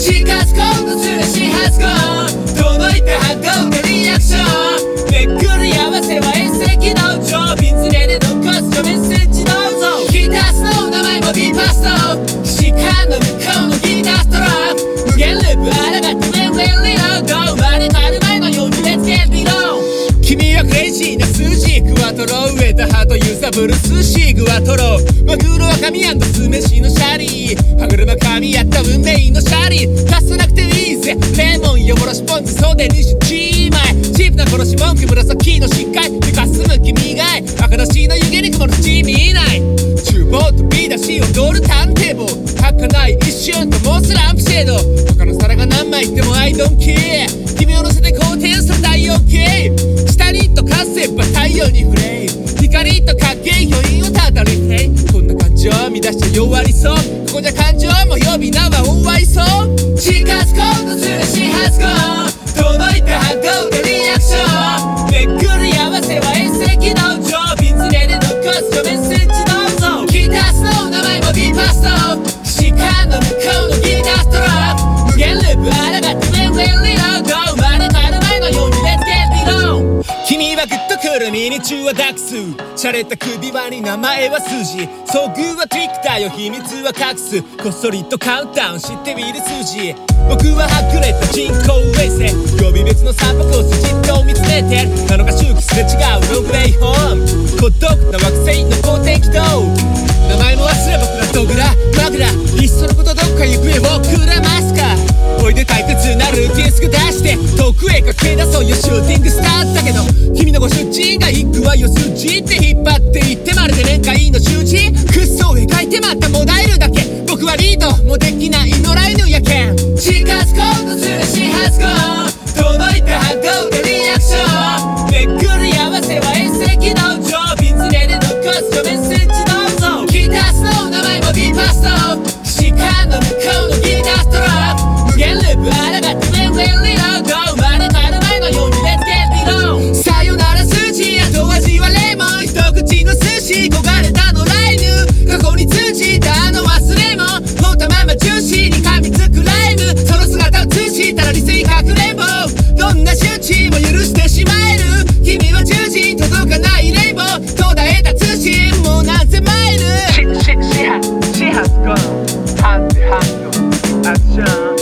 近づこうとする始発行届いた波動がトロ植えたハート揺さぶる寿司グワトロマグロは神酢飯のシャリ歯車噛み合った運命のシャリ足さなくていいぜ。レモンよもろしポン酢袖にしちまいチープな殺し文句紫の視界でかすむ君がい赤だしの湯気に曇る地見ない。厨房とビ出し踊る探偵棒儚い一瞬ともすランプシェード。他の皿が何枚いっても I don't care 君を乗 Let's go 届いた反応でリアクション。めっくり合わせは遠赤道場瓶連れで残すとメはグッとくるミニチュアダックス洒落た首輪に名前は数字。遭遇はトリックだよ秘密は隠す。こっそりとカウントダウンしてみる数字僕ははぐれた人工衛星。曜日別の散歩コースじっと見つめて。なのか周期すれ違うロングウェイホーム孤独な惑星の公的道名前も忘れ僕らドグラって言ってまるで年会員の周知。クッソを描いてまたもだえるだけ。僕はリードもできない。野良犬やけん。近づこうとする始発後ハン